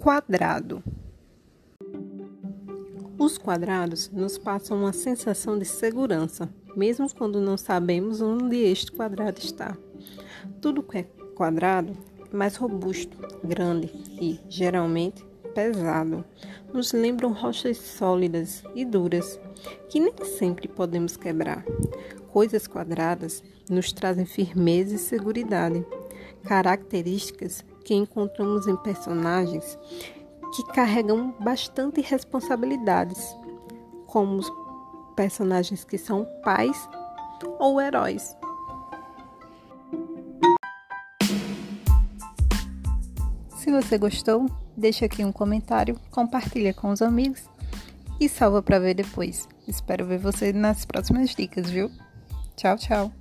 quadrado. Os quadrados nos passam uma sensação de segurança, mesmo quando não sabemos onde este quadrado está. Tudo que é quadrado é mais robusto, grande e, geralmente, pesado. Nos lembram rochas sólidas e duras, que nem sempre podemos quebrar. Coisas quadradas nos trazem firmeza e segurança, características que encontramos em personagens que carregam bastante responsabilidades, como os personagens que são pais ou heróis. Se você gostou, deixa aqui um comentário, compartilha com os amigos e salva para ver depois. Espero ver você nas próximas dicas, viu? Tchau, tchau.